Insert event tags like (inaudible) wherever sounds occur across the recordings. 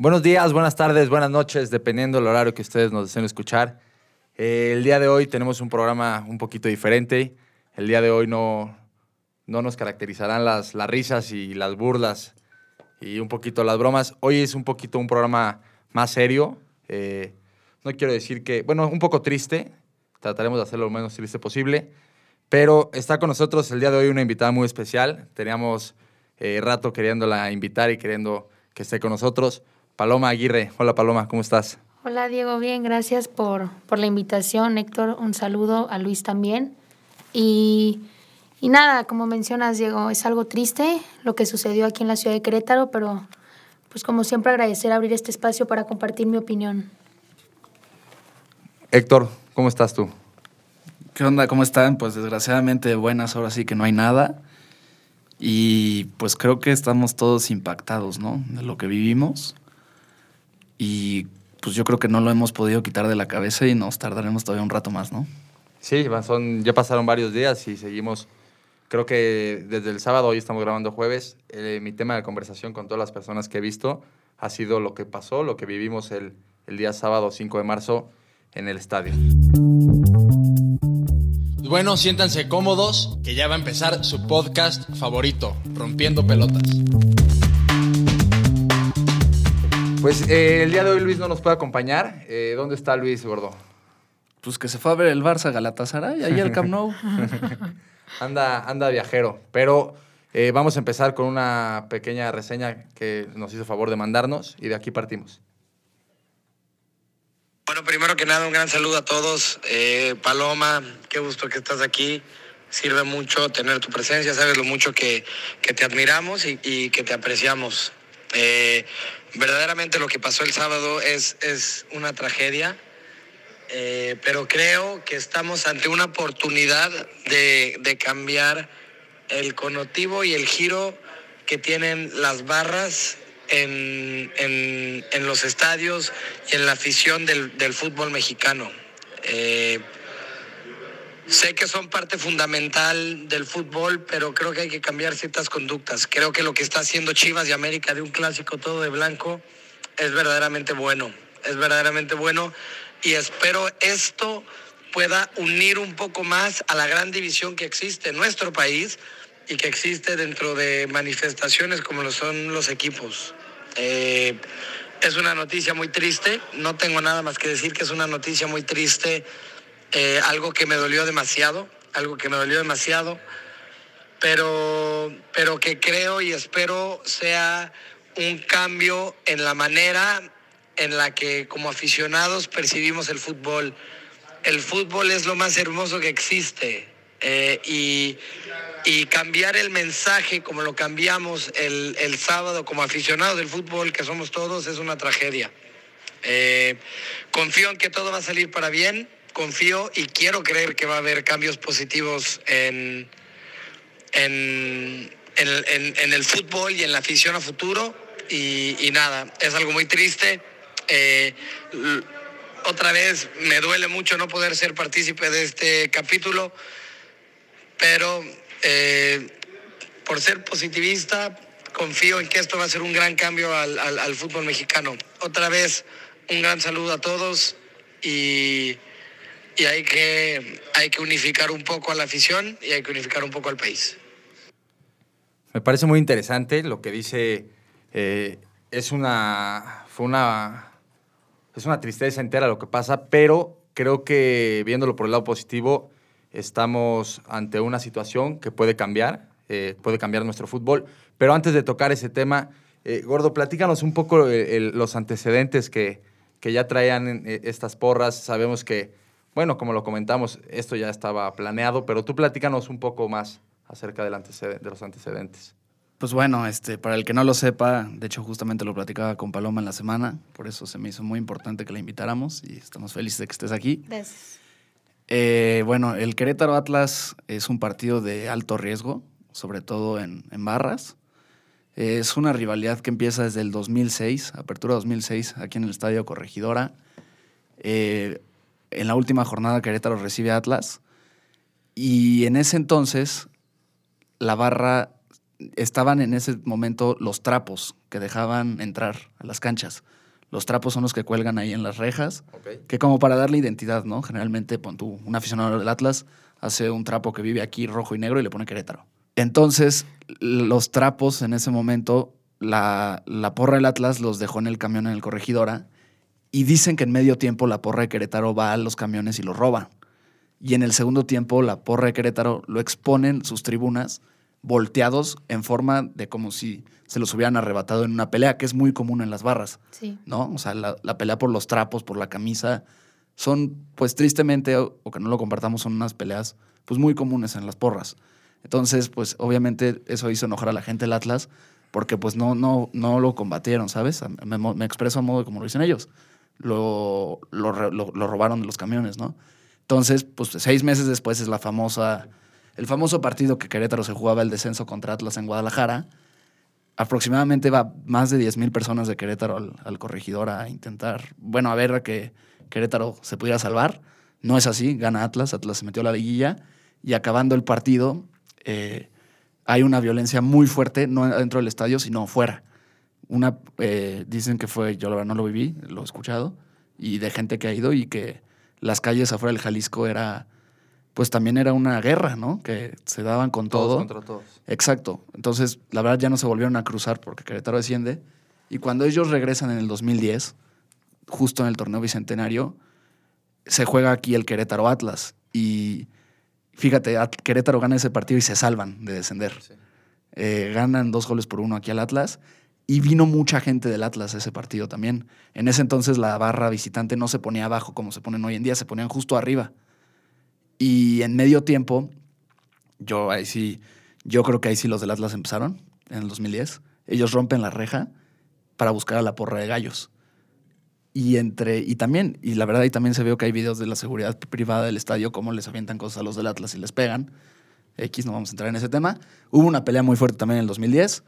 Buenos días, buenas tardes, buenas noches, dependiendo del horario que ustedes nos deseen escuchar. Eh, el día de hoy tenemos un programa un poquito diferente. El día de hoy no, no nos caracterizarán las, las risas y las burlas y un poquito las bromas. Hoy es un poquito un programa más serio. Eh, no quiero decir que, bueno, un poco triste. Trataremos de hacerlo lo menos triste posible. Pero está con nosotros el día de hoy una invitada muy especial. Teníamos eh, rato queriéndola invitar y queriendo que esté con nosotros. Paloma Aguirre. Hola Paloma, ¿cómo estás? Hola Diego, bien, gracias por, por la invitación. Héctor, un saludo a Luis también. Y, y nada, como mencionas Diego, es algo triste lo que sucedió aquí en la ciudad de Querétaro, pero pues como siempre agradecer abrir este espacio para compartir mi opinión. Héctor, ¿cómo estás tú? ¿Qué onda? ¿Cómo están? Pues desgraciadamente buenas, ahora sí que no hay nada. Y pues creo que estamos todos impactados, ¿no? De lo que vivimos y pues yo creo que no lo hemos podido quitar de la cabeza y nos tardaremos todavía un rato más, ¿no? Sí, son, ya pasaron varios días y seguimos, creo que desde el sábado, hoy estamos grabando jueves, eh, mi tema de conversación con todas las personas que he visto ha sido lo que pasó, lo que vivimos el, el día sábado 5 de marzo en el estadio. Pues bueno, siéntanse cómodos, que ya va a empezar su podcast favorito, Rompiendo Pelotas. Pues eh, el día de hoy Luis no nos puede acompañar. Eh, ¿Dónde está Luis, gordo? Pues que se fue a ver el Barça Galatasaray, ahí el Camp Nou. (laughs) anda, anda viajero. Pero eh, vamos a empezar con una pequeña reseña que nos hizo favor de mandarnos y de aquí partimos. Bueno, primero que nada, un gran saludo a todos. Paloma, qué gusto que estás aquí. Sirve mucho tener tu presencia, sabes lo mucho que, que te admiramos y, y, que te apreciamos. Eh, verdaderamente lo que pasó el sábado es, es una tragedia, eh, pero creo que estamos ante una oportunidad de, de, cambiar el connotivo y el giro que tienen las barras en, en, en los estadios y en la afición del, del fútbol mexicano. Eh, Sé que son parte fundamental del fútbol, pero creo que hay que cambiar ciertas conductas. Creo que lo que está haciendo Chivas y América de un clásico todo de blanco es verdaderamente bueno. Es verdaderamente bueno y espero esto pueda unir un poco más a la gran división que existe en nuestro país y que existe dentro de manifestaciones como lo son los equipos. Eh, es una noticia muy triste, no tengo nada más que decir que es una noticia muy triste eh, algo que me dolió demasiado, algo que me dolió demasiado, pero, pero que creo y espero sea un cambio en la manera en la que como aficionados percibimos el fútbol. El fútbol es lo más hermoso que existe eh, y, y, cambiar el mensaje como lo cambiamos el, el, sábado como aficionados del fútbol que somos todos es una tragedia. Eh, confío en que todo va a salir para bien confío y quiero creer que va a haber cambios positivos en, en, en, el fútbol y en la afición a futuro. Y, y nada, es algo muy triste. Eh, otra vez me duele mucho no poder ser partícipe de este capítulo, pero eh, por ser positivista, confío en que esto va a ser un gran cambio al, al, al fútbol mexicano. Otra vez, un gran saludo a todos y y hay que, hay que unificar un poco a la afición y hay que unificar un poco al país. Me parece muy interesante lo que dice. Eh, es una. Fue una. Es una tristeza entera lo que pasa, pero creo que viéndolo por el lado positivo, estamos ante una situación que puede cambiar, eh, puede cambiar nuestro fútbol. Pero antes de tocar ese tema, eh, Gordo, platícanos un poco el, los antecedentes que, que ya traían eh, estas porras. Sabemos que bueno, como lo comentamos, esto ya estaba planeado, pero tú platícanos un poco más acerca del de los antecedentes. Pues bueno, este, para el que no lo sepa, de hecho justamente lo platicaba con Paloma en la semana, por eso se me hizo muy importante que la invitáramos y estamos felices de que estés aquí. Gracias. Eh, bueno, el Querétaro Atlas es un partido de alto riesgo, sobre todo en, en barras. Eh, es una rivalidad que empieza desde el 2006, apertura 2006, aquí en el Estadio Corregidora. Eh, en la última jornada Querétaro recibe a Atlas y en ese entonces la barra estaban en ese momento los trapos que dejaban entrar a las canchas. Los trapos son los que cuelgan ahí en las rejas, que como para darle identidad, ¿no? Generalmente, pon tú, un aficionado del Atlas hace un trapo que vive aquí rojo y negro y le pone Querétaro. Entonces, los trapos en ese momento, la, la porra del Atlas los dejó en el camión en el corregidora y dicen que en medio tiempo la porra de Querétaro va a los camiones y los roba. Y en el segundo tiempo la porra de Querétaro lo exponen sus tribunas volteados en forma de como si se los hubieran arrebatado en una pelea, que es muy común en las barras. Sí. ¿no? O sea, la, la pelea por los trapos, por la camisa, son, pues tristemente, o, o que no lo compartamos, son unas peleas pues muy comunes en las porras. Entonces, pues obviamente eso hizo enojar a la gente del Atlas, porque pues no, no, no lo combatieron, ¿sabes? Me, me expreso a modo de como lo dicen ellos. Lo, lo, robaron de los camiones, ¿no? Entonces, pues seis meses después es la famosa, el famoso partido que Querétaro se jugaba el descenso contra Atlas en Guadalajara, aproximadamente va más de 10.000 personas de Querétaro al, al corregidor a intentar, bueno, a ver a que Querétaro se pudiera salvar. No es así, gana Atlas, Atlas se metió a la liguilla y acabando el partido eh, hay una violencia muy fuerte, no dentro del estadio, sino fuera. Una, eh, dicen que fue, yo la verdad no lo viví, lo he escuchado, y de gente que ha ido y que las calles afuera del Jalisco era, pues también era una guerra, ¿no? Que se daban con Todos todo. contra todos. Exacto. Entonces, la verdad ya no se volvieron a cruzar porque Querétaro desciende. Y cuando ellos regresan en el 2010, justo en el torneo bicentenario, se juega aquí el Querétaro Atlas. Y fíjate, At- Querétaro gana ese partido y se salvan de descender. Sí. Eh, ganan dos goles por uno aquí al Atlas. Y vino mucha gente del Atlas ese partido también. En ese entonces la barra visitante no se ponía abajo como se ponen hoy en día, se ponían justo arriba. Y en medio tiempo, yo ahí sí, yo creo que ahí sí los del Atlas empezaron, en el 2010. Ellos rompen la reja para buscar a la porra de gallos. Y entre, y también, y la verdad ahí también se vio que hay videos de la seguridad privada del estadio, cómo les avientan cosas a los del Atlas y les pegan. X, no vamos a entrar en ese tema. Hubo una pelea muy fuerte también en el 2010.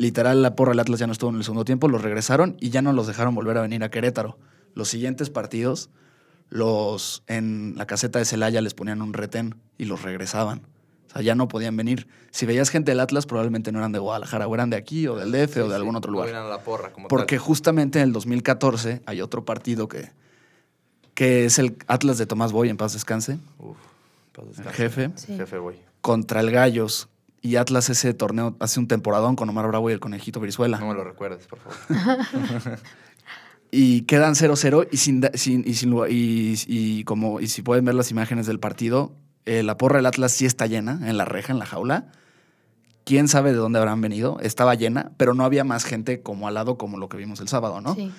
Literal, la porra del Atlas ya no estuvo en el segundo tiempo, los regresaron y ya no los dejaron volver a venir a Querétaro. Los siguientes partidos, los en la caseta de Celaya les ponían un retén y los regresaban. O sea, ya no podían venir. Si veías gente del Atlas, probablemente no eran de Guadalajara, o eran de aquí, o del DF, o de algún otro No lugar. vienen a la porra como Porque tal. justamente en el 2014 hay otro partido que, que es el Atlas de Tomás Boy, en paz descanse, Uf, paz el descanse. jefe, Sí. Jefe, voy. contra el Gallos. Y Atlas ese torneo hace un temporadón con Omar Bravo y el Conejito Brizuela. No me lo recuerdes, por favor. (laughs) Y quedan 0-0 y sin, sin- y, sin y, y como y si pueden ver las imágenes del partido, eh, la porra del Atlas sí está llena en la reja, en la jaula. Quién sabe de dónde habrán venido. Estaba llena, pero no había más gente como al lado como lo que vimos el sábado, ¿no? Sí.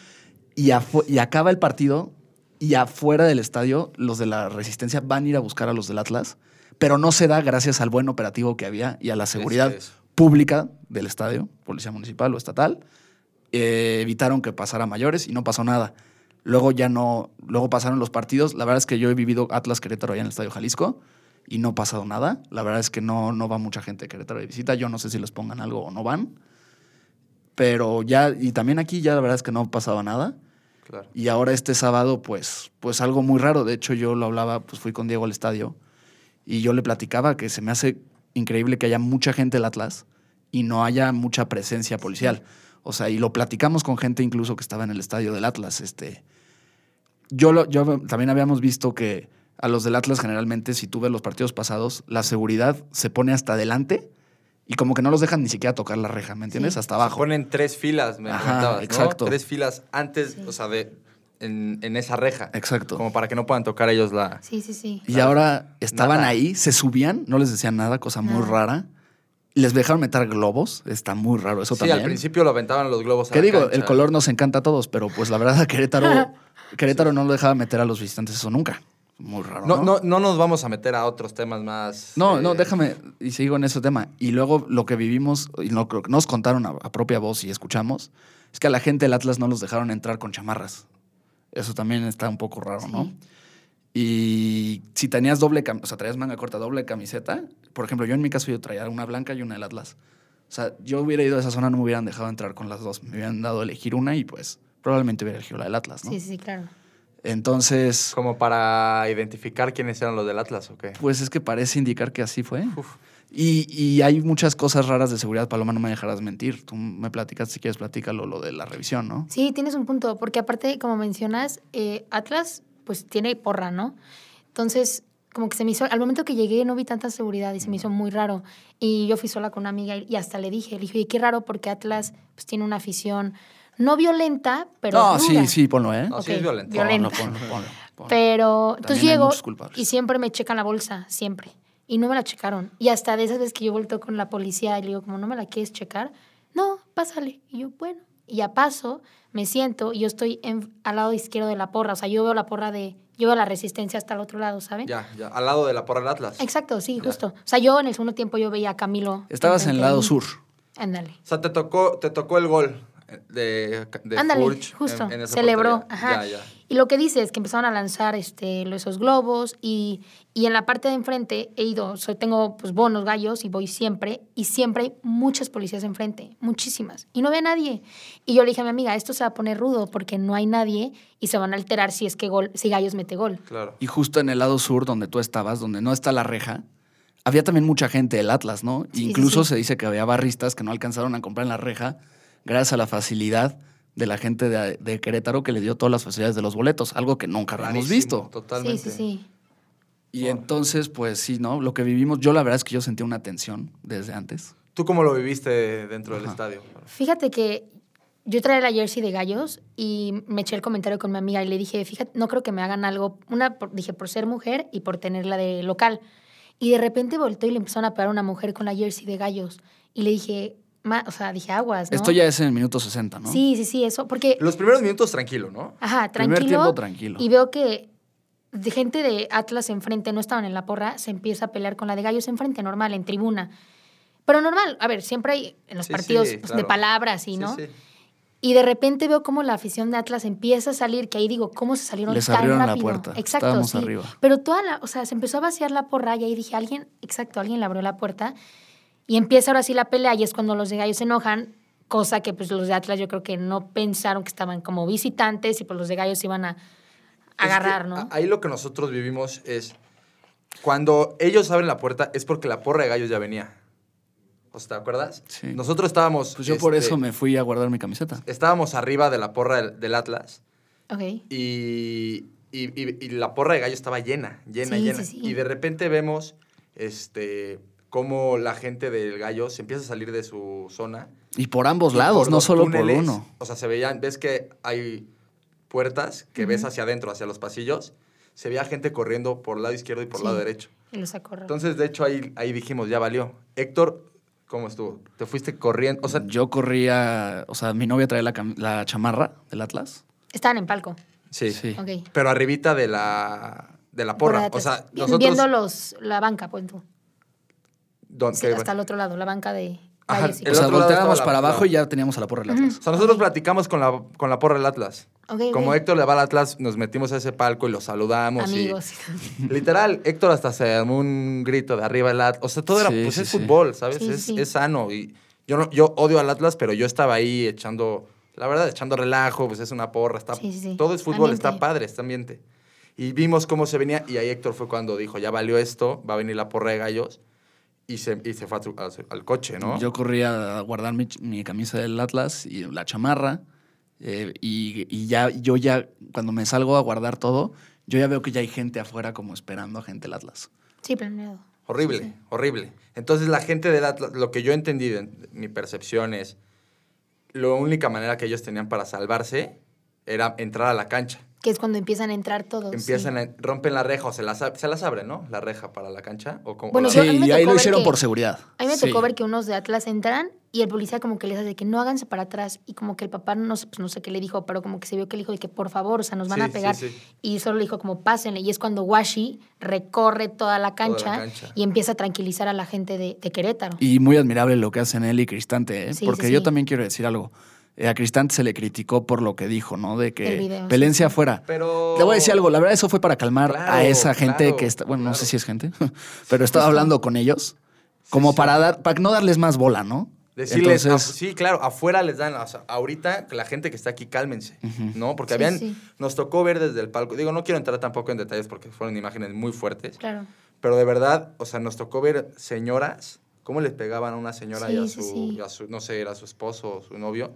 Y, afu- y acaba el partido y afuera del estadio los de la Resistencia van a ir a buscar a los del Atlas, pero no se da gracias al buen operativo que había y a la seguridad Es- pública del estadio, policía municipal o estatal. Eh, evitaron que pasara a mayores y no pasó nada. Luego ya no, luego pasaron los partidos. La verdad es que yo he vivido Atlas Querétaro allá en el Estadio Jalisco y no ha pasado nada. La verdad es que no, no va mucha gente de Querétaro de visita. Yo no sé si les pongan algo o no van. Pero ya, y también aquí ya la verdad es que no pasaba nada. Claro. Y ahora este sábado, pues, pues algo muy raro. De hecho, yo lo hablaba, pues fui con Diego al estadio y yo le platicaba que se me hace increíble que haya mucha gente del Atlas y no haya mucha presencia policial. O sea, y lo platicamos con gente incluso que estaba en el estadio del Atlas. Este, yo, lo- yo también habíamos visto que a los del Atlas generalmente, si tú ves los partidos pasados, la seguridad se pone hasta adelante y como que no los dejan ni siquiera tocar la reja, ¿me entiendes? Sí. Hasta abajo. Ponen tres filas, me Ajá, ¿no? exacto. Tres filas antes, Sí. o sea, de, en, en esa reja. Exacto. Como para que no puedan tocar ellos la... Sí, sí, sí. Y ahora estaban Nada. ahí, se subían, no les decían nada, cosa muy Nada. rara. Les dejaron meter globos, está muy raro eso sí, también. al principio lo aventaban los globos a ¿Qué la digo? cancha. El color nos encanta a todos, pero pues la verdad a Querétaro, (laughs) Querétaro no lo dejaba meter a los visitantes eso nunca. Muy raro. No, No, no, no nos vamos a meter a otros temas más... no, eh, no, déjame, y sigo en ese tema. Y luego lo que vivimos, y lo que nos contaron a, a propia voz y escuchamos, es que a la gente del Atlas no los dejaron entrar con chamarras. Eso también está un poco raro, ¿no? Y si tenías doble, o sea, traías manga corta, doble camiseta, por ejemplo, yo en mi caso yo traía una blanca y una del Atlas. O sea, yo hubiera ido a esa zona, no me hubieran dejado entrar con las dos. Me hubieran dado a elegir una y pues probablemente hubiera elegido la del Atlas, ¿no? Sí, sí, claro. Entonces, Como para identificar quiénes eran los del Atlas, ¿o qué? pues es que parece indicar que así fue. Uf. Y, y hay muchas cosas raras de seguridad, Paloma, no me dejarás mentir. Tú me platicas, si quieres, platícalo lo de la revisión, ¿no? Sí, tienes un punto, porque aparte, como mencionas, eh, Atlas pues tiene porra, ¿no? Entonces, como que se me hizo, al momento que llegué no vi tanta seguridad y se me hizo muy raro. Y yo fui sola con una amiga y, hasta le dije, le dije, oye, qué raro porque Atlas pues tiene una afición no violenta, pero no, ruda. sí, sí, ponlo, ¿eh? No, sí es violento. violenta. Ponlo, ponlo, ponlo, ponlo. Pero entonces También llego culpables. y siempre me checan la bolsa, siempre. Y no me la checaron. Y hasta de esas veces que yo vuelto con la policía y le digo, como no me la quieres checar, no, pásale. Y yo, bueno. Y ya paso, me siento y yo estoy en- al lado izquierdo de la porra. O sea, yo veo la porra de, yo veo la resistencia hasta el otro lado, ¿saben? Ya, ya, al lado de la porra del Atlas. Exacto, sí, Ya. justo. O sea, yo en el segundo tiempo yo veía a Camilo. Estabas en el lado sur. Ándale. O sea, te tocó, te tocó el gol de, de Ándale, Furch justo. en- en esa Celebró. portería. Ajá. Ya, ya. Y lo que dice es que empezaron a lanzar este, esos globos y, y en la parte de enfrente he ido, soy, tengo pues bonos gallos y voy siempre y siempre hay muchas policías enfrente, muchísimas. Y no ve a nadie. Y yo le dije a mi amiga, esto se va a poner rudo porque no hay nadie y se van a alterar si es que gol, si gallos mete gol. Claro. Y justo en el lado sur, donde tú estabas, donde no está la reja, había también mucha gente del Atlas, ¿no? Sí, sí, Incluso sí. se dice que había barristas que no alcanzaron a comprar en la reja gracias a la facilidad de la gente de, de Querétaro que le dio todas las facilidades de los boletos, algo que nunca habíamos Rarísimo, visto. Totalmente. Sí, sí, sí. Y entonces, pues sí, ¿no? Lo que vivimos, yo la verdad es que yo sentí una tensión desde antes. ¿Tú cómo lo viviste dentro del estadio? Fíjate que yo traía la jersey de gallos y me eché el comentario con mi amiga y le dije, fíjate, no creo que me hagan algo, una, por- dije, por ser mujer y por tenerla de local. Y de repente volteó y le empezaron a pegar a una mujer con la jersey de gallos. Y le dije, ma- o sea, dije aguas, ¿no? Esto ya es en el minuto 60, ¿no? Sí, sí, sí, eso, porque, Los primeros minutos tranquilo, ¿no? ajá, Primer tranquilo. tiempo tranquilo. Y veo que de gente de Atlas enfrente, no estaban en la porra, se empieza a pelear con la de gallos enfrente, normal, en tribuna. Pero normal, a ver, siempre hay en los Sí, partidos sí, pues, claro. de palabras, y, Sí, ¿no? sí. Y de repente veo cómo la afición de Atlas empieza a salir, que ahí digo, ¿cómo se salieron Les tan abrieron la rápido? puerta, Exacto, estábamos sí. arriba. Pero toda la, o sea, se empezó a vaciar la porra y ahí dije, alguien, exacto, alguien le abrió la puerta. Y empieza ahora sí la pelea y es cuando los de Gallos se enojan, cosa que pues los de Atlas yo creo que no pensaron que estaban como visitantes y pues los de Gallos iban a Es agarrar, que ¿no? a- Ahí lo que nosotros vivimos es. Cuando ellos abren la puerta es porque la porra de gallos ya venía. ¿O sea, ¿Te acuerdas? Sí. Nosotros estábamos. Pues yo por este, eso me fui a guardar mi camiseta. Estábamos arriba de la porra del, del Atlas Ok. y, y- y- y la porra de gallos estaba llena, llena, Sí, llena. sí, sí. Y de repente vemos este, cómo la gente del gallo se empieza a salir de su zona. Y por ambos Y lados, por no solo túneles, por uno. O sea, se veían, ves que hay puertas que ves hacia adentro, hacia los pasillos. Se veía gente corriendo por el lado izquierdo y por el Sí. lado derecho. Y los acorraló. Entonces, de hecho, ahí, ahí dijimos, ya valió. Héctor, ¿cómo estuvo? ¿Te fuiste corriendo? O sea, yo corría, o sea, mi novia traía la, la chamarra del Atlas. Estaban en palco. sí. Sí. Ok. Pero arribita de la, de la porra. Por O sea, nosotros... Viendo los, la banca, pues tú. ¿Dónde- Sí, qué- hasta el otro lado, la banca de Ajá, y El o sea, otro volteábamos para abajo y ya teníamos a la porra del Atlas. O sea, nosotros platicamos con la, con la porra del Atlas. Ok, ok. Como Héctor le va al Atlas, nos metimos a ese palco y lo saludamos. y- Amigos. (laughs) Literal, Héctor hasta se armó un grito de arriba el Atlas. O sea, todo era, Sí, pues sí, es sí. fútbol, ¿sabes? Sí, es, sí. es sano. Y yo, no, yo odio al Atlas, pero yo estaba ahí echando, la verdad, echando relajo, pues es una porra. Está, Sí, sí, sí. Todo es fútbol, Ambiente. está padre, este ambiente. Y vimos cómo se venía, y ahí Héctor fue cuando dijo, ya valió esto, va a venir la porra de gallos. Y se, y se fue a a al coche, ¿no? Yo corría a guardar mi, mi camisa del Atlas y la chamarra. eh, y, y ya, yo ya, cuando me salgo a guardar todo, yo ya veo que ya hay gente afuera como esperando a gente del Atlas. Sí, planeado. Horrible, Sí, horrible. Entonces la gente del Atlas, lo que yo entendí de mi percepción es, la única manera que ellos tenían para salvarse era entrar a la cancha. Que es cuando empiezan a entrar todos. Empiezan sí. a, rompen la reja o se las, se las abren, ¿no? La reja para la cancha. O como, Bueno, o la- Sí, y ahí lo hicieron que- por seguridad. A mí me Sí. tocó ver que unos de Atlas entran y el policía como que les hace que no háganse para atrás y como que el papá no sé, pues no sé qué le dijo, pero como que se vio que le dijo de que por favor, o sea, nos van Sí, a pegar. sí. Y solo le dijo como pásenle. Y es cuando Washi recorre toda la cancha, cancha. y empieza a tranquilizar a la gente de, de Querétaro. Y muy admirable lo que hacen él y Cristante, ¿eh? Sí, porque sí, yo también quiero decir algo. Eh, a Cristante se le criticó por lo que dijo, ¿no? De que video, pelencia sí. afuera. Pero... Le voy a decir algo, la verdad eso fue para calmar Claro, a esa gente claro, que está, bueno, no sé si es gente, (laughs) pero estaba hablando con ellos como sí. para dar para no darles más bola, ¿no? Decirles, Entonces, af- sí, claro, afuera les dan, o sea, ahorita que la gente que está aquí, cálmense, ¿no? Porque Sí, habían, sí. nos tocó ver desde el palco, digo, no quiero entrar tampoco en detalles porque fueron imágenes muy fuertes, Claro. Pero de verdad, o sea, nos tocó ver señoras, cómo les pegaban a una señora y a su, sí. y a su- no sé, era su esposo o su novio.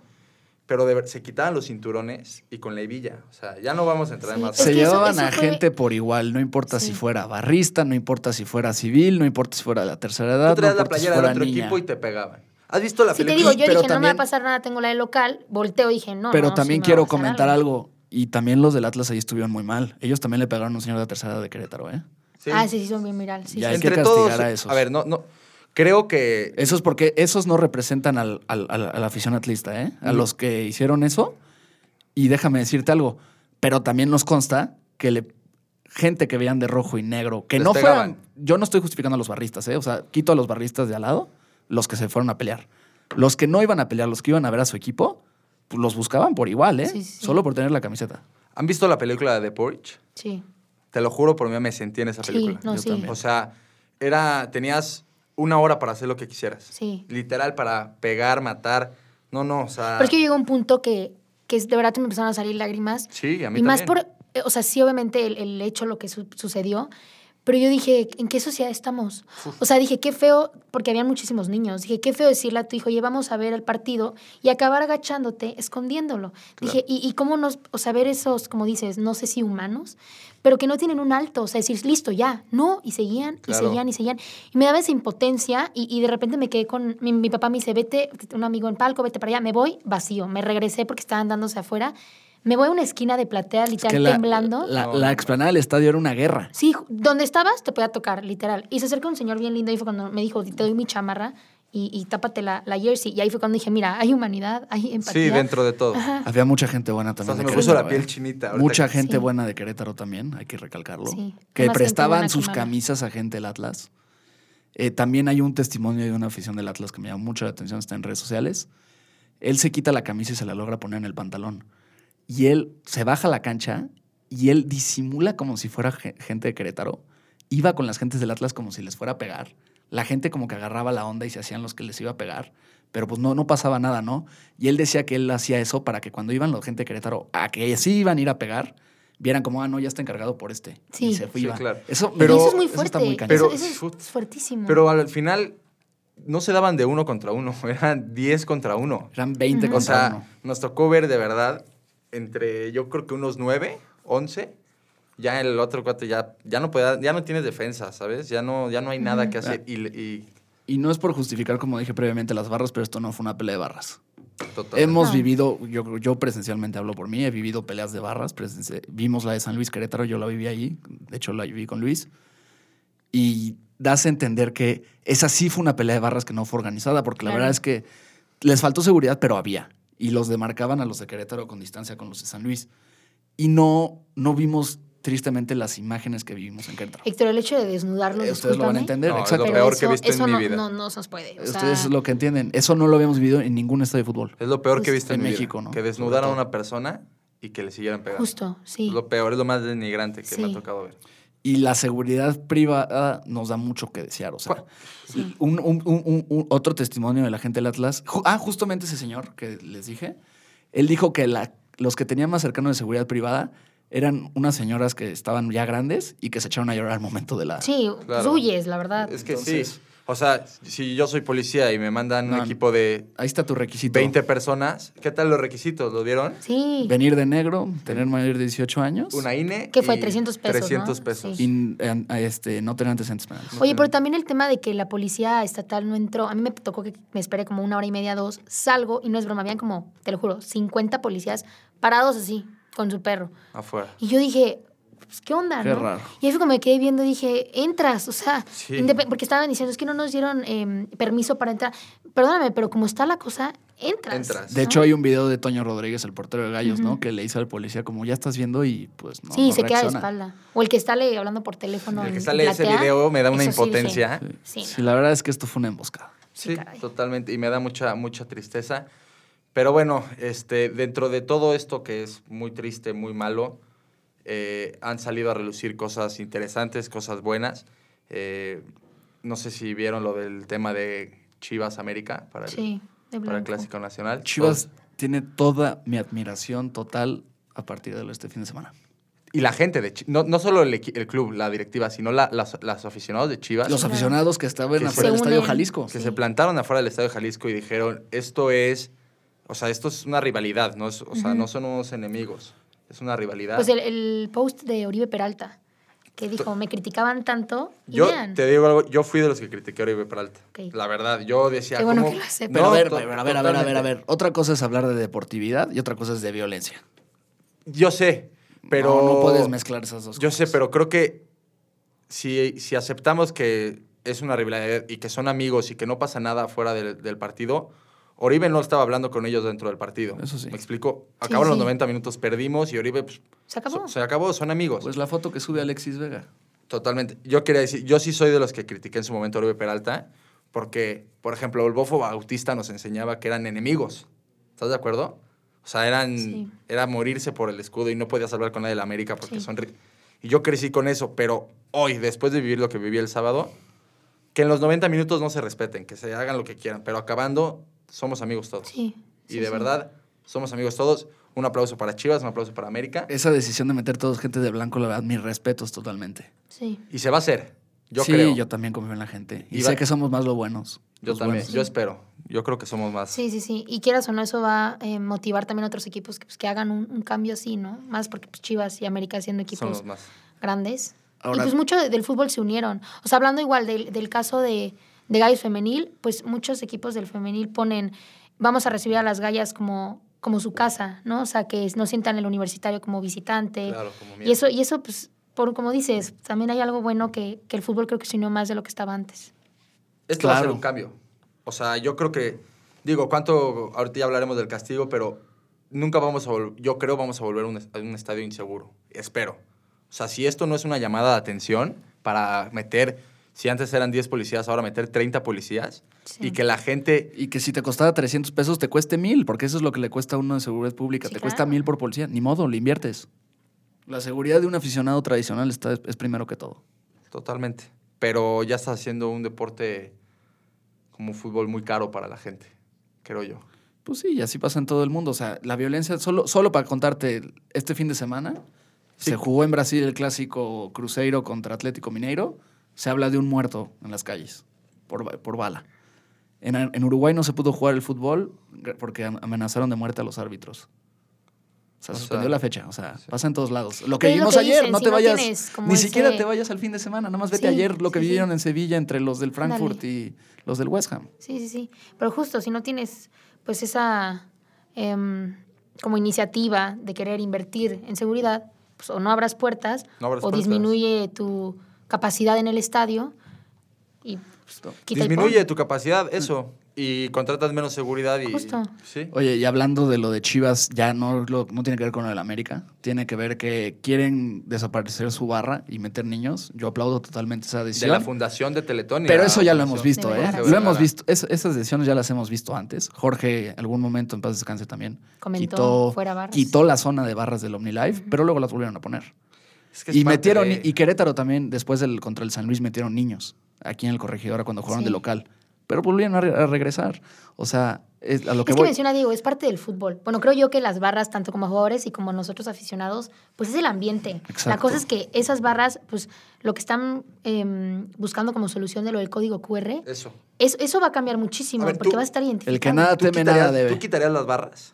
Pero de se quitaban los cinturones y con la hebilla. O sea, ya no vamos a entrar en Sí, más. Se eso- llevaban eso a fue- gente por igual, no importa si Sí. fuera barrista, no importa si fuera civil, no importa si fuera de la tercera edad. Tú traías no la importa si playera del otro niña. equipo y te pegaban. ¿Has visto la te película? digo, yo pero dije, no me va a pasar nada, tengo la de local, volteo y dije, no. Pero no, sí también quiero comentar algo. Y también los del Atlas ahí estuvieron muy mal. Ellos también le pegaron a un señor de tercera edad de Querétaro, ¿eh? Sí. Ah, sí, sí, son bien viral. Sí, Ya sí. hay que Entre castigar todos, a esos. A ver, no, no. Creo que Esos porque esos no representan al, al- al- a la afición atlista, ¿eh? A los que hicieron eso. Y déjame decirte algo, pero también nos consta que le, gente que veían de rojo y negro, que Les no pegaban. fueran... Yo no estoy justificando a los barristas, ¿eh? O sea, quito a los barristas de al lado, los que se fueron a pelear. Los que no iban a pelear, los que iban a ver a su equipo, pues los buscaban por igual, ¿eh? Sí, sí, sí. Solo por tener la camiseta. ¿Han visto la película de The Porridge? Sí. Te lo juro, por mí me sentí en esa Sí, película. no, Yo sí. también. O sea, era, tenías una hora para hacer lo que quisieras. Sí. Literal, para pegar, matar. No, no, o sea. Pero es que llegó un punto que, que de verdad me empezaron a salir lágrimas. Sí, a mí y más por, eh, o sea, sí, obviamente el, el hecho, lo que su- sucedió, pero yo dije, ¿en qué sociedad estamos? O sea, dije, qué feo, porque había muchísimos niños, dije, qué feo decirle a tu hijo, oye, vamos a ver el partido y acabar agachándote, escondiéndolo. Dije, y, y cómo nos, o sea, ver esos, como dices, no sé si humanos, pero que no tienen un alto, o sea, decir, listo, ya, no, y seguían, Claro. y seguían, y seguían. Y me daba esa impotencia y, y de repente me quedé con, mi, mi papá me dice, vete, un amigo en palco, vete para allá, me voy, vacío, me regresé porque estaban dándose afuera. Me voy a una esquina de platea, Es literal, que temblando. la, la explanada del estadio era una guerra. Sí, donde estabas te podía tocar, literal. Y se acerca un señor bien lindo y fue cuando me dijo, te doy mi chamarra y, y tápate la, la jersey. Y ahí fue cuando dije, mira, hay humanidad, hay empatía. Sí, dentro de todo. Ajá. Había mucha gente buena también. Hasta de se me puso la piel ¿eh? chinita. Mucha que- gente Sí. buena de Querétaro también, hay que recalcarlo. Sí. Que prestaban que sus camisas a gente del Atlas. Eh, también hay un testimonio de una afición del Atlas que me llamó mucho la atención, está en redes sociales. Él se quita la camisa y se la logra poner en el pantalón. Y él se baja a la cancha y él disimula como si fuera ge- gente de Querétaro. Iba con las gentes del Atlas como si les fuera a pegar. La gente como que agarraba la onda y se hacían los que les iba a pegar. Pero pues no, no pasaba nada, ¿no? Y él decía que él hacía eso para que cuando iban la gente de Querétaro a que sí iban a ir a pegar, vieran como, ah, no, ya está encargado por este. Sí. Y se Sí, iba. claro. Eso, Y pero eso es muy está fuerte. muy. Pero- eso, es fuertísimo. Pero al final no se daban de uno contra uno, (laughs) eran 10 contra uno. Eran 20 Ujú. O contra sea, uno. nos tocó ver de verdad entre, yo creo que unos 9, 11. Ya el otro cuate ya, ya no puede, ya no tienes defensa, ¿sabes? Ya no, ya no hay nada que hacer. Y, y Y no es por justificar, como dije previamente, las barras, pero esto no fue una pelea de barras. total. Hemos No. vivido, yo, yo presencialmente hablo por mí, he vivido peleas de barras. vimos la de San Luis Querétaro, yo la viví ahí, de hecho la viví con Luis. Y das a entender que esa sí fue una pelea de barras que no fue organizada, porque la Claro. verdad es que les faltó seguridad, pero había. Y los demarcaban a los de Querétaro con distancia con los de San Luis. Y no, no vimos tristemente las imágenes que vivimos en Querétaro. Héctor, el hecho de desnudarlos, Eh, Ustedes lo van a entender, No, es exacto. lo pero peor que he eso- visto en eso mi no, vida. No, no se nos puede. o sea, Ustedes lo que entienden. Eso no lo habíamos vivido en ningún estadio de fútbol. Es lo peor que he visto en, En mi vida, México, ¿no? Que desnudaran a una persona y que le siguieran pegando. Justo, sí. Es lo peor, es lo más denigrante que me ha Sí. tocado ver. Y la seguridad privada nos da mucho que desear. O sea, un, un- un- un- un- otro testimonio de la gente del Atlas. ah, justamente ese señor que les dije. Él dijo que la- los que tenían más cercano de seguridad privada eran unas señoras que estaban ya grandes y que se echaron a llorar al momento de la. Sí, pues Claro. huyes, la verdad. Es que Entonces- sí. O sea, si yo soy policía y me mandan un equipo de Ahí está tu requisito. 20 personas, ¿qué tal los requisitos? ¿Lo vieron? Sí. Venir de negro, tener mayor de 18 años. Una INE. ¿Qué fue? y 300 pesos, 300 ¿no? pesos. Sí. Y eh, este, no tener antecedentes penales. Oye, pero también el tema de que la policía estatal no entró. A mí me tocó que me esperé como una hora y media, dos. Salgo y no es broma, habían como, te lo juro, 50 policías parados así, con su perro. Afuera. Y yo dije, pues, ¿qué onda? Qué no? raro. Y ahí fue como me quedé viendo y dije, entras, o sea, Sí. porque estaban diciendo, es que no nos dieron em, permiso para entrar. Perdóname, pero como está la cosa, entras. Entras. De ¿no? hecho, hay un video de Toño Rodríguez, el portero de Gallos, ¿no? Que le dice al policía como, ya estás viendo y pues no sí, no se queda de reacciona. espalda. O el que está le- hablando por teléfono. El que sale ese video me da una eso sí dije, impotencia. Sí, Sí, la verdad es que esto fue una emboscada. Sí, totalmente. Y me da mucha, mucha tristeza. Pero bueno, este, dentro de todo esto que es muy triste, muy malo, eh, han salido a relucir cosas interesantes, cosas buenas. Eh, no sé si vieron lo del tema de Chivas América para el, Sí, para el. Clásico Nacional. Chivas tiene toda mi admiración total a partir de este fin de semana. y la gente de Chivas, no, no solo el, el club, la directiva, sino la- las, las aficionados de Chivas Los aficionados que estaban Que afuera del Estadio. Jalisco. que Sí. se plantaron afuera del Estadio Jalisco y dijeron, esto es, o sea, esto es una rivalidad, no o sea, no son unos enemigos, es una rivalidad. Pues el, el post de Oribe Peralta, que dijo, me criticaban tanto y yo vean. te digo algo, yo fui de los que critiqué a Oribe Peralta. La verdad, yo decía, Qué bueno ¿cómo? que lo aceptas. Pero No, a ver, to- a ver, a ver, a ver, a ver, a totalmente. ver. Otra cosa es hablar de deportividad y otra cosa es de violencia. Yo sé, pero... no, no puedes mezclar esas dos Yo cosas. sé, pero creo que si, si aceptamos que es una rivalidad y que son amigos y que no pasa nada fuera del, del partido, Oribe no estaba hablando con ellos dentro del partido. Eso sí. ¿Me explico? Sí, Acabaron los sí. 90 minutos, perdimos y Oribe pues, Se acabó. so- se acabó, son amigos. Pues la foto que sube Alexis Vega. Totalmente. Yo quería decir, yo sí soy de los que critiqué en su momento a Oribe Peralta, porque, por ejemplo, el Bofo Bautista nos enseñaba que eran enemigos. ¿Estás de acuerdo? O sea, eran, Sí. era morirse por el escudo y no podías hablar con nadie de la América porque Sí. son... Y yo crecí con eso, pero hoy, después de vivir lo que viví el sábado, que en los 90 minutos no se respeten, que se hagan lo que quieran, pero acabando, somos amigos todos. Sí. y sí, de sí. verdad, somos amigos todos. Un aplauso para Chivas, un aplauso para América. Esa decisión de meter todos gente de blanco, la verdad, mis respetos totalmente. Sí. Y se va a hacer. Yo sí, creo. yo también confío en la gente. Y, Y sé va- que somos más lo buenos. Yo los también, buenos. yo espero. Yo creo que somos más. Sí, sí, sí. Y quieras o no, eso va a eh, motivar también a otros equipos que, pues, que hagan un, un cambio así, ¿no? Más porque pues, Chivas y América siendo equipos más. grandes. Ahora- y pues mucho de- del fútbol se unieron. O sea, hablando igual del, del caso de, de Gallos Femenil, pues muchos equipos del femenil ponen, vamos a recibir a las gallas como, como su casa, ¿no? O sea, que no sientan el universitario como visitante. Claro, como y eso, y eso, pues, por, como dices, también hay algo bueno que, que el fútbol creo que se unió más de lo que estaba antes. Esto va a ser un cambio. O sea, yo creo que. Digo, ¿cuánto. Ahorita ya hablaremos del castigo, pero nunca vamos a volver. Yo creo vamos a volver a un, es- a un estadio inseguro. Espero. O sea, si esto no es una llamada de atención para meter. Si antes eran 10 policías, ahora meter 30 policías. Sí. Y que la gente. Y que si te costaba 300 pesos, te cueste mil, porque eso es lo que le cuesta a uno de seguridad pública. Sí, te cuesta mil por policía. Ni modo, le inviertes. La seguridad de un aficionado tradicional está, es primero que todo. Totalmente. Pero ya está haciendo un deporte como fútbol muy caro para la gente. Creo yo. Pues sí, y así pasa en todo el mundo. O sea, la violencia, solo, solo para contarte, este fin de semana Sí. se jugó en Brasil el clásico Cruzeiro contra Atlético Mineiro. Se habla de un muerto en las calles por, por bala. En, en Uruguay no se pudo jugar el fútbol porque am- amenazaron de muerte a los árbitros. O sea, O se sea, suspendió la fecha. O sea, sí. pasa en todos lados. Lo que lo vimos que ayer, dicen, no si te no vayas. tienes Ni siquiera te vayas al fin de semana. Nada más vete Sí, ayer lo que sí, sí. vivieron en Sevilla entre los del Frankfurt y los del West Ham. Sí, sí, sí. Pero justo, si no tienes pues esa em, como iniciativa de querer invertir en seguridad, pues o no abras puertas No abras o puertas. disminuye tu capacidad en el estadio y pues, quita Disminuye tu capacidad, eso. Y contratas menos seguridad y. Justo. Sí. Oye, y hablando de lo de Chivas, ya no, lo- no tiene que ver con lo del América. Tiene que ver que quieren desaparecer su barra y meter niños. Yo aplaudo totalmente esa De decisión. la fundación de Teletón. Pero eso ya lo hemos visto, De ¿eh? Lo hemos visto. Es- esas decisiones ya las hemos visto antes. Jorge, algún momento en paz descanse también. Comentó quitó, fuera barras. quitó la zona de barras del OmniLife, pero luego las volvieron a poner. Es que es y metieron, de- y Querétaro también, después del contra el San Luis, metieron niños aquí en el corregidora cuando jugaron Sí. de local. Pero volvieron a, re- a regresar. O sea, es a lo que Es que menciona Diego, es parte del fútbol. Bueno, creo yo que las barras, tanto como jugadores y como nosotros aficionados, pues es el ambiente. La Exacto. cosa es que esas barras, pues lo que están em, buscando como solución de lo del código QR, Eso. eso, eso va a cambiar muchísimo A ver, porque tú- va a estar identificado. El que nada ¿Tú teme, nada debe. ¿Tú quitarías las barras?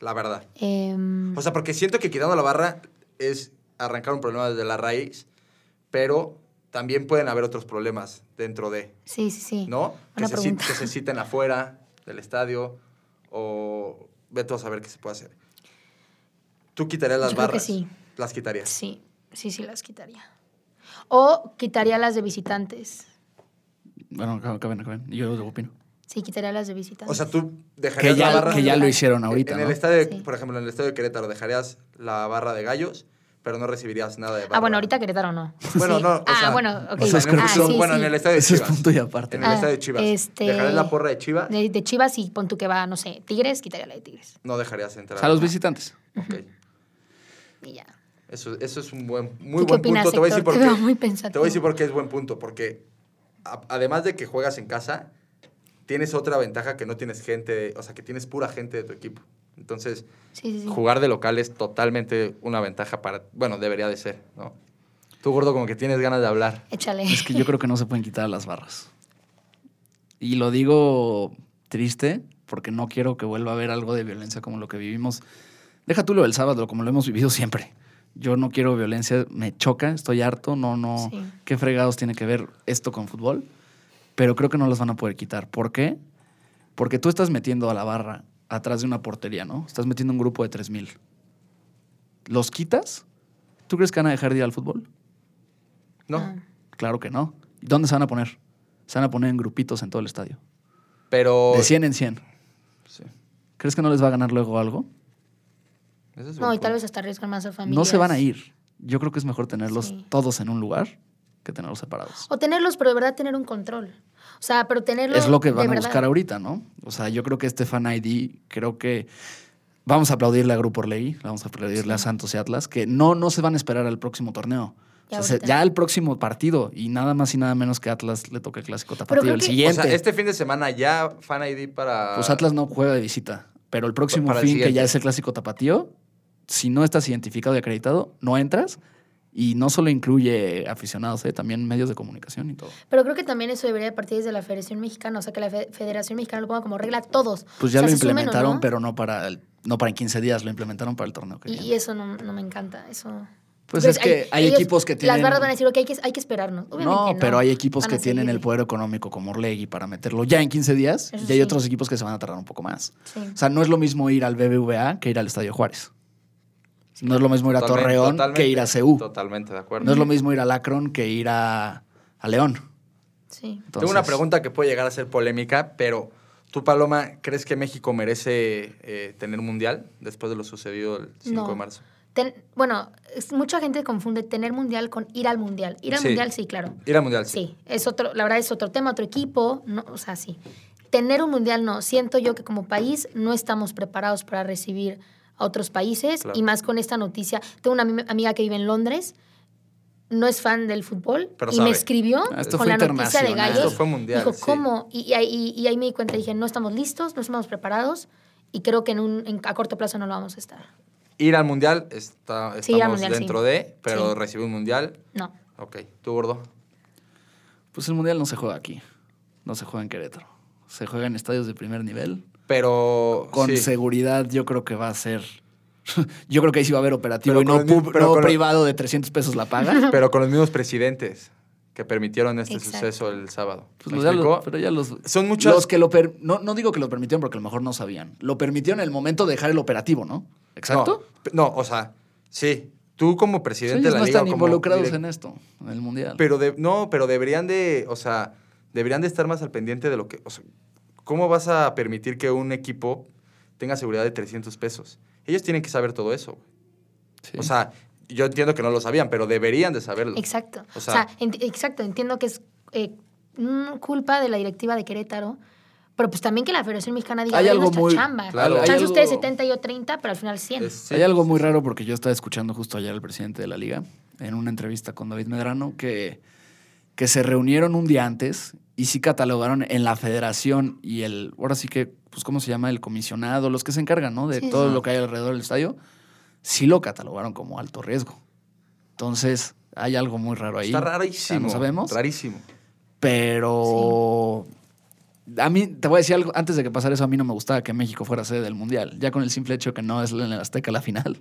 La verdad. Em, O sea, porque siento que quitando la barra es arrancar un problema desde la raíz, pero también pueden haber otros problemas dentro de, sí, sí, sí. ¿no? Que se, que se citen afuera del estadio o vete a saber qué se puede hacer. ¿Tú quitarías las Yo creo que barras? sí. Las quitarías. Sí, sí, sí las quitaría. O quitaría las de visitantes. Bueno, acaben, acaben. Y yo lo opino. Sí, quitaría las de visitantes. O sea, tú dejarías Que ya, la barra... que ya lo hicieron ahorita, en ¿no? el estadio, Sí. por ejemplo, en el estadio de Querétaro dejarías la barra de gallos, pero no recibirías nada de ah, bueno, ahorita Querétaro no. Bueno, Sí. no, o ah, sea, bueno, ok. o sea, es en el- ah, sí, bueno, sí. en el estadio de Ese es Chivas. punto y aparte. En el Ah, estadio de Chivas. este- ¿Dejarías la porra de Chivas? De, de Chivas y pon tú que va, no sé, Tigres, quitaría la de Tigres. No dejarías entrar. Sea, los visitantes. Ok. Y ya. Eso, eso es un buen, muy ¿Tú qué buen opinas, punto. Te voy a decir por Te qué. muy. Te voy a decir por qué es buen punto. Porque a- además de que juegas en casa, tienes otra ventaja que no tienes gente, o sea, que tienes pura gente de tu equipo. Entonces, Sí, sí, sí. jugar de local es totalmente una ventaja para, bueno, debería de ser, ¿no? Tú, gordo, como que tienes ganas de hablar. Échale. Es que yo creo que no se pueden quitar las barras. Y lo digo triste porque no quiero que vuelva a haber algo de violencia como lo que vivimos. Deja tú lo del sábado, como lo hemos vivido siempre. Yo no quiero violencia, me choca, estoy harto, no, no. Sí. ¿Qué fregados tiene que ver esto con fútbol? Pero creo que no los van a poder quitar. ¿Por qué? Porque tú estás metiendo a la barra atrás de una portería, ¿no? Estás metiendo un grupo de 3000. ¿Los quitas? ¿Tú crees que van a dejar de ir al fútbol? ¿No? Ah. Claro que no. ¿Y dónde se van a poner? Se van a poner en grupitos en todo el estadio. Pero... De 100 en 100. Sí. ¿Crees que no les va a ganar luego algo? Es No, y tal vez hasta arriesgan más a familias. No se van a ir. Yo creo que es mejor tenerlos Sí. todos en un lugar que tenerlos separados. O tenerlos, pero de verdad tener un control. O sea, pero tenerlo. Es lo que van a verdad. buscar ahorita, ¿no? O sea, yo creo que este Fan ID, creo que vamos a aplaudirle a Grupo Orlegui, vamos a aplaudirle a Santos y Atlas, que no, no se van a esperar al próximo torneo. Ya O sea, ya el próximo partido y nada más y nada menos que Atlas le toca el clásico tapatío. El que- O siguiente. sea, este fin de semana ya Fan ID para... Pues Atlas no juega de visita, pero el próximo Para el fin, que ya es el clásico tapatío, si no estás identificado y acreditado, no entras. Y no solo incluye aficionados, ¿eh? también medios de comunicación y todo. Pero creo que también eso debería de partir desde la Federación Mexicana. O sea, que la Fe- Federación Mexicana lo ponga como regla a todos. Pues ya O sea, lo sumen implementaron, no. pero no para, el- no para en 15 días, lo implementaron para el torneo que Y, viene. y eso no, no me encanta. Eso. Pues es que hay ellos- equipos que tienen- Las barras van a decir, ok, hay que, hay que esperarnos. No, no, pero hay equipos que tienen el poder económico como Orlegui para meterlo ya en 15 días Eso y hay sí. otros equipos que se van a tardar un poco más. Sí. O sea, no es lo mismo ir al BBVA que ir al Estadio Juárez. No es lo mismo ir a Totalmente, Torreón totalmente, que ir a CEU. Totalmente de acuerdo. No es lo mismo ir al Akron que ir a, a León. Sí. Tengo una Entonces, pregunta que puede llegar a ser polémica, pero tú, Paloma, ¿crees que México merece eh, tener un mundial después de lo sucedido el 5 No. de marzo? Ten- bueno, es- mucha gente confunde tener mundial con ir al mundial. Ir al Sí. mundial, sí, claro. Ir al mundial, sí. Sí, es otro, la verdad es otro tema, otro equipo, no, o sea, sí. Tener un mundial no, siento yo que como país no estamos preparados para recibir a otros países Claro. y más con esta noticia. Tengo una ami- amiga que vive en Londres, no es fan del fútbol Pero y sabe. me escribió Ah, esto con fue la noticia de internacional. Gallos. Esto fue mundial, Dijo, sí. ¿cómo? Y, y ahí- y ahí me di cuenta, dije, no estamos listos, no estamos preparados y creo que en un, en- a corto plazo no lo vamos a estar. Ir al mundial, está, estamos Sí, ir al mundial, dentro sí. de, pero Sí. recibir un mundial, No. ok. ¿Tú, gordo? Pues el Mundial no se juega aquí. No se juega en Querétaro. Se juega en estadios de primer nivel. Pero... Con sí. seguridad yo creo que va a ser... (laughs) yo creo que ahí sí va a haber operativo Pero y no, pero el- privado de 300 pesos la paga. (laughs) Pero con los mismos presidentes que permitieron este Exacto. suceso el sábado. Pues ¿Me los- ya los- explico? pero ya los... Son muchas- Los que lo... per- no, no digo que lo permitieron porque a lo mejor no sabían. Lo permitieron en el momento de dejar el operativo, ¿no? Exacto. No, no, o sea, sí. Tú como presidente ellos de la no liga... están como involucrados direct- en esto, en el Mundial. Pero de, no, pero deberían de, o sea, deberían de estar más al pendiente de lo que, o sea, ¿cómo vas a permitir que un equipo tenga seguridad de 300 pesos? Ellos tienen que saber todo eso. Sí. O sea, yo entiendo que no lo sabían, pero deberían de saberlo. Exacto. O O sea- ent- exacto, entiendo que es eh, mm, culpa de la directiva de Querétaro, pero pues también que la Federación Mexicana diga, Hay "Ve algo nuestra muy- chamba. claro. Hay Chance algo- ustedes 70 y yo 30, pero al final 100. Es- sí, Hay algo sí, muy sí. raro porque yo estaba escuchando justo ayer al presidente de la liga en una entrevista con David Medrano que, que se reunieron un día antes y sí catalogaron en la federación y el, ahora sí que, pues, ¿cómo se llama? El comisionado, los que se encargan, ¿no? De Sí, todo sí. lo que hay alrededor del estadio, sí lo catalogaron como alto riesgo. Entonces, hay algo muy raro ahí. Está rarísimo. no sabemos. Rarísimo. Pero a mí, te voy a decir algo, antes de que pasara eso, a mí no me gustaba que México fuera sede del Mundial. Ya con el simple hecho que no es en el Azteca la final.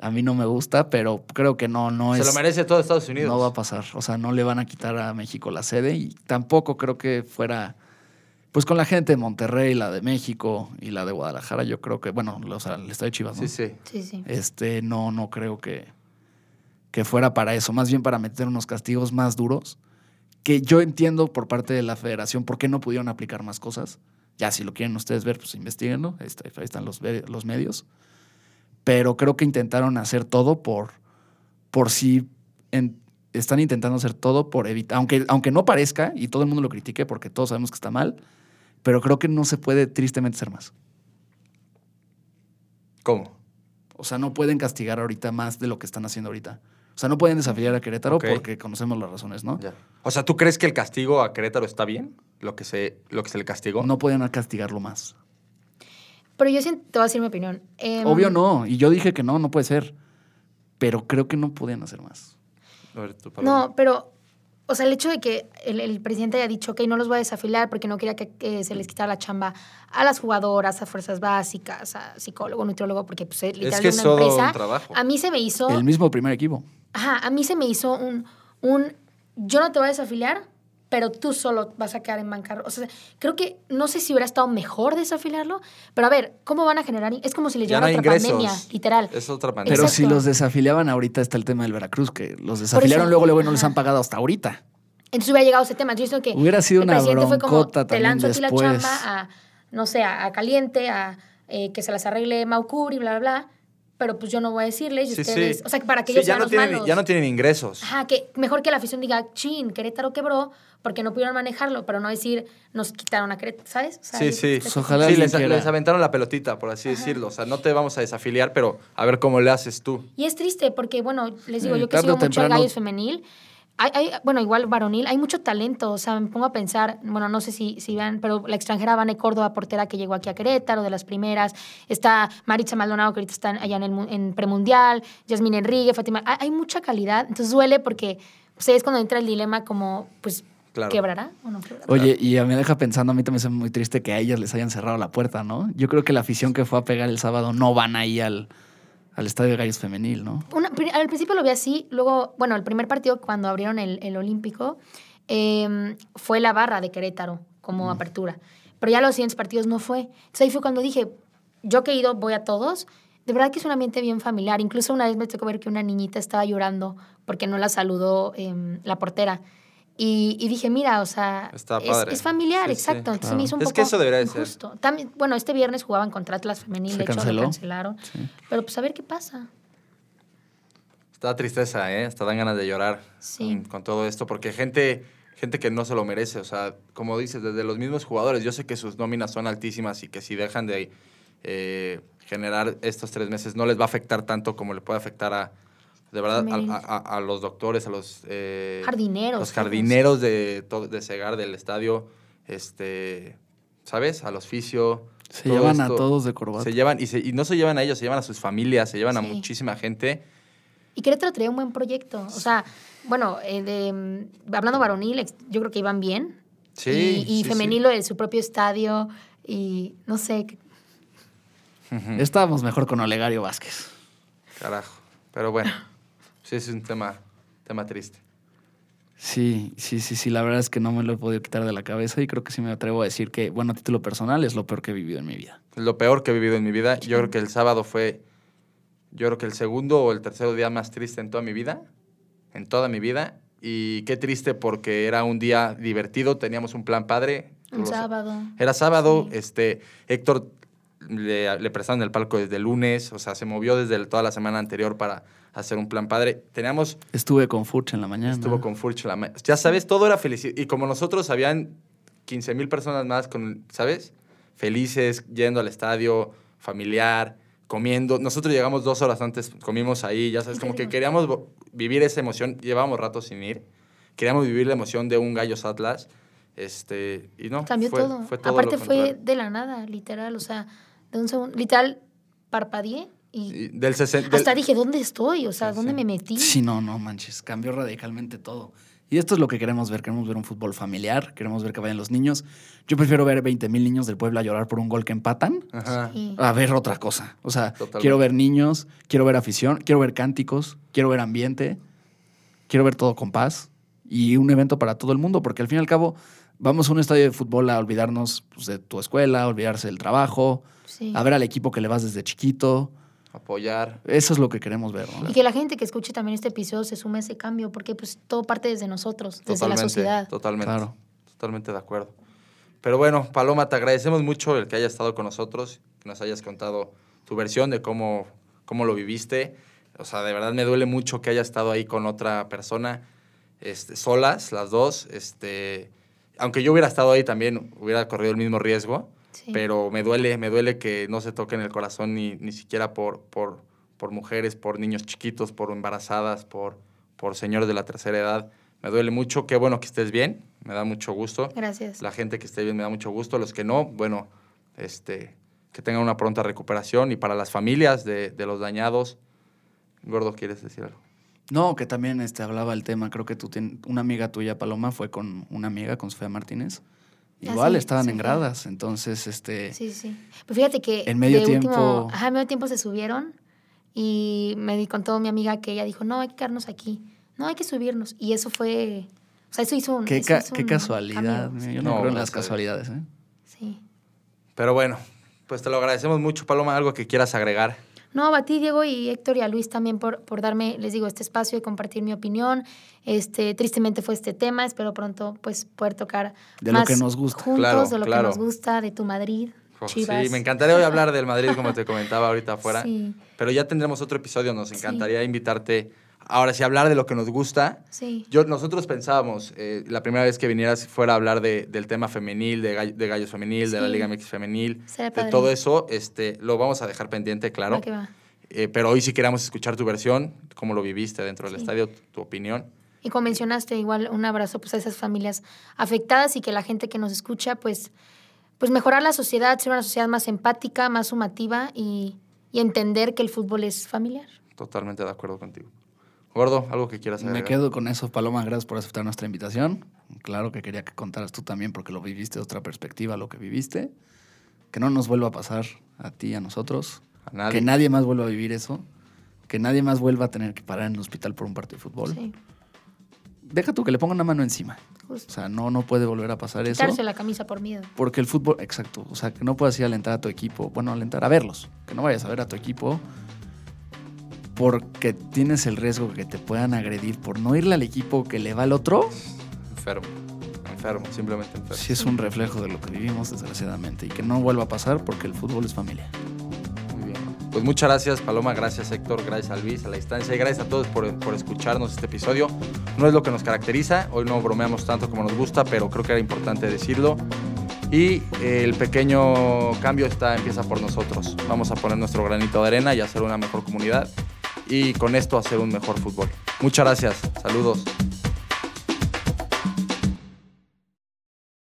A mí no me gusta, pero creo que no, no Se es... lo merece todo Estados Unidos. No va a pasar. O sea, no le van a quitar a México la sede y tampoco creo que fuera... Pues con la gente de Monterrey, la de México y la de Guadalajara, yo creo que, bueno, o sea, el estadio de Chivas, ¿no? Sí, sí. Sí, sí. Este, no, no creo que, que fuera para eso. Más bien para meter unos castigos más duros. Que yo entiendo por parte de la federación por qué no pudieron aplicar más cosas. Ya, si lo quieren ustedes ver, pues investiguenlo. Ahí, está- ahí están los, los medios. Pero creo que intentaron hacer todo por, por si en- están intentando hacer todo por evitar, aunque, aunque no parezca y todo el mundo lo critique porque todos sabemos que está mal, pero creo que no se puede tristemente hacer más. ¿Cómo? O sea, no pueden castigar ahorita más de lo que están haciendo ahorita. O sea, no pueden desafiar a Querétaro porque conocemos las razones, ¿no? Ya. O sea, ¿tú crees que el castigo a Querétaro está bien? Lo que se, lo que se le castigó. No pueden castigarlo más. Pero yo siento, te voy a decir mi opinión. Em, Obvio no. Y yo dije que no, no puede ser. Pero creo que no podían hacer más. A ver, tú, Paloma. No, pero, o sea, el hecho de que el, el presidente haya dicho, ok, no los voy a desafilar porque no quería que, que se les quitara la chamba a las jugadoras, a fuerzas básicas, a psicólogo, nutriólogo, porque pues, es literal que es una todo empresa. un trabajo. A mí se me hizo, El mismo primer equipo. ajá, a mí se me hizo un, un, yo no te voy a desafiliar, pero tú solo vas a quedar en bancarrota. O sea, creo que, no sé si hubiera estado mejor desafiliarlo, pero a ver, ¿cómo van a generar? Es como si les no llegara otra ingresos. pandemia, literal. Es otra pandemia. Pero Exacto. si los desafiliaban ahorita está el tema del Veracruz, que los desafiliaron luego, luego y no les han pagado hasta ahorita. Entonces hubiera llegado ese tema. Yo siento que Hubiera sido el una presidente fue como, te lanzo a ti la chamba a, no sé, a, a Caliente, a eh, que se las arregle Maucur y bla, bla, bla. Pero pues yo no voy a decirles y Sí, ustedes... sí. O sea, para que Sí, ellos ya sean no, los tienen, malos. ya no tienen ingresos. Ajá, que mejor que la afición diga, chin, Querétaro quebró porque no pudieron manejarlo, pero no decir, nos quitaron a Querétaro, ¿sabes? O sea, Sí, sí. Pues ojalá Sí, les, aventaron la pelotita, por así decirlo. O sea, no te vamos a desafiliar, pero a ver cómo le haces tú. Y es triste porque, bueno, les digo, Sí, yo que sigo mucho temprano. Gallos femenil, hay, hay- bueno, igual varonil, hay mucho talento, o sea, me pongo a pensar, bueno, no sé si, si vean, pero la extranjera Vane Córdoba, portera que llegó aquí a Querétaro, de las primeras, está Maritza Maldonado, que ahorita está allá en, el, en premundial, Yasmín Enrique, Fátima, hay, hay mucha calidad, entonces duele porque, pues es cuando entra el dilema como, pues, Claro. ¿quebrará o no quebrará? Oye, y a mí me deja pensando, a mí también es muy triste que a ellas les hayan cerrado la puerta, ¿no? Yo creo que la afición que fue a pegar el sábado no van ahí al, al estadio de Gallos Femenil, ¿no? Una- al principio lo vi así, luego, bueno, el primer partido cuando abrieron el, el Olímpico eh, fue la barra de Querétaro como apertura, pero ya los siguientes partidos no fue. Entonces ahí fue cuando dije, yo que he ido, voy a todos. De verdad que es un ambiente bien familiar. Incluso una vez me tocó ver que una niñita estaba llorando porque no la saludó eh, la portera. Y, y dije, mira, o sea, Está es, padre. es familiar, Sí, sí, exacto. Entonces claro. me hizo un Es poco que eso debería ser. injusto. También, bueno, este viernes jugaban contra Atlas Femenil, Se de hecho canceló. lo cancelaron. Sí. Pero pues a ver qué pasa. Está tristeza, ¿eh? Hasta dan ganas de llorar Sí. con, con todo esto, porque gente, gente que no se lo merece, o sea, como dices, desde los mismos jugadores, yo sé que sus nóminas son altísimas y que si dejan de eh, generar estos tres meses no les va a afectar tanto como le puede afectar a, de verdad, a, a- a los doctores, a los... eh, Jardineros, Los jardineros de, de Segar, del estadio, este, ¿sabes? Al fisio. Se llevan a todos de corbata. Se llevan, y, se- y no se llevan a ellos, se llevan a sus familias, se llevan a muchísima gente. Y Querétaro traía un buen proyecto. O sea, bueno, eh, de, mm, hablando varonil, yo creo que iban bien. Sí, Y, y sí, femenil, su propio estadio. Y no sé. Estábamos mejor con Olegario Vázquez. Carajo. Pero bueno, sí es un tema, tema triste. Sí, sí, sí, sí, la verdad es que no me lo he podido quitar de la cabeza y creo que sí me atrevo a decir que, bueno, a título personal es lo peor que he vivido en mi vida. Lo peor que he vivido en mi vida. Yo creo que el sábado fue, yo creo que el segundo o el tercer día más triste en toda mi vida. En toda mi vida. Y qué triste porque era un día divertido, teníamos un plan padre. Un sábado. Era sábado, Sí. este, Héctor le, le prestaron el palco desde el lunes, o sea, se movió desde el- toda la semana anterior para hacer un plan padre. Teníamos, Estuve con Furch en la mañana. estuvo con Furch la ma- Ya sabes, todo era felicidad. Y como nosotros habían 15 mil personas más, con, ¿sabes? Felices, yendo al estadio, familiar, comiendo. Nosotros llegamos dos horas antes, comimos ahí, ya sabes, como que queríamos vivir esa emoción. Llevábamos rato sin ir. Queríamos vivir la emoción de un Gallos Atlas. Este, y no, Cambió fue, todo. fue todo Aparte fue de la nada, literal. O sea, de un segundo. Literal, parpadeé y Del 60. hasta dije, ¿dónde estoy? O sea, Sí, ¿dónde sí. me metí? Sí, no, no manches, cambió radicalmente todo. Y esto es lo que queremos ver, queremos ver un fútbol familiar, queremos ver que vayan los niños. Yo prefiero ver 20 mil niños del pueblo a llorar por un gol que empatan Ajá. Sí. a ver otra cosa. O sea, Totalmente. quiero ver niños, quiero ver afición, quiero ver cánticos, quiero ver ambiente, quiero ver todo con paz y un evento para todo el mundo, porque al fin y al cabo vamos a un estadio de fútbol a olvidarnos pues, de tu escuela, olvidarse del trabajo, Sí. a ver al equipo que le vas desde chiquito. Apoyar. Eso es lo que queremos ver, ¿no? Y que la gente que escuche también este episodio se sume a ese cambio, porque pues todo parte desde nosotros, desde la sociedad. Totalmente. Claro. Totalmente de acuerdo. Pero bueno, Paloma, te agradecemos mucho el que hayas estado con nosotros, que nos hayas contado tu versión de cómo, cómo lo viviste. O sea, de verdad me duele mucho que hayas estado ahí con otra persona, este, solas, las dos. Este, aunque yo hubiera estado ahí también, hubiera corrido el mismo riesgo. Sí. Pero me duele, me duele que no se toquen el corazón ni, ni siquiera por, por, por mujeres, por niños chiquitos, por embarazadas, por, por señores de la tercera edad. Me duele mucho, qué bueno que estés bien, me da mucho gusto. Gracias. La gente que esté bien me da mucho gusto, los que no, bueno, este, que tengan una pronta recuperación y para las familias de, de los dañados. Gordo, ¿quieres decir algo? No, que también este, hablaba el tema, creo que tú tien- una amiga tuya, Paloma, fue con una amiga, con Sofía Martínez. Ah, Igual sí, estaban en gradas, entonces, este, Sí, sí. Pues fíjate que En medio de último, tiempo- ajá, en medio tiempo se subieron y me di contó mi amiga que ella dijo, no, hay que quedarnos aquí, no, hay que subirnos. Y eso fue, o sea, eso hizo un... qué, eso ca- hizo qué un casualidad. Yo no, No, creo en las casualidades, ¿eh? Sí. Pero bueno, pues te lo agradecemos mucho, Paloma. ¿Algo que quieras agregar? No, a ti, Diego, y Héctor y a Luis también por, por darme, les digo, este espacio y compartir mi opinión. Este, tristemente fue este tema, espero pronto pues poder tocar De lo más que nos gusta. juntos, Claro, de lo claro. que nos gusta, de tu Madrid, Oh, Chivas. Sí, me encantaría hoy hablar del Madrid, como te (laughs) comentaba ahorita afuera. Sí. Pero ya tendremos otro episodio. Nos Sí. encantaría invitarte ahora sí a hablar de lo que nos gusta. Sí. Yo, nosotros pensábamos, eh, la primera vez que vinieras fuera a hablar de- del tema femenil, de, gall- de gallos femenil, de la. Liga MX femenil, de todo eso, este, lo vamos a dejar pendiente, claro. Va. Eh, pero hoy sí queremos escuchar tu versión, cómo lo viviste dentro del Sí. estadio, tu, tu opinión. Y como mencionaste, igual un abrazo pues, a esas familias afectadas y que la gente que nos escucha, pues, pues mejorar la sociedad, ser una sociedad más empática, más sumativa y, y entender que el fútbol es familiar. Totalmente de acuerdo contigo. Gordo, algo que quieras agregar. Me quedo con eso, Paloma. Gracias por aceptar nuestra invitación. Claro que quería que contaras tú también, porque lo viviste de otra perspectiva, lo que viviste. Que no nos vuelva a pasar a ti, a nosotros. A nadie. Que nadie más vuelva a vivir eso. Que nadie más vuelva a tener que parar en el hospital por un partido de fútbol. Sí, Deja tú que le pongan una mano encima. O justo. sea, no, no puede volver a pasar eso. Quitarse la camisa por miedo. Porque el fútbol, exacto. O sea, que no puedas ir a alentar a tu equipo. Bueno, alentar a verlos. Que no vayas a ver a tu equipo porque tienes el riesgo que te puedan agredir por no irle al equipo que le va al otro. Enfermo. Enfermo, simplemente enfermo. Sí es un reflejo de lo que vivimos, desgraciadamente. Y que no vuelva a pasar porque el fútbol es familia. Muy bien. Pues muchas gracias, Paloma. Gracias, Héctor. Gracias a Luis, a la distancia. Y gracias a todos por, por escucharnos este episodio. No es lo que nos caracteriza. Hoy no bromeamos tanto como nos gusta, pero creo que era importante decirlo. Y eh, el pequeño cambio está, empieza por nosotros. Vamos a poner nuestro granito de arena y hacer una mejor comunidad. Y con esto hacer un mejor fútbol. Muchas gracias. Saludos.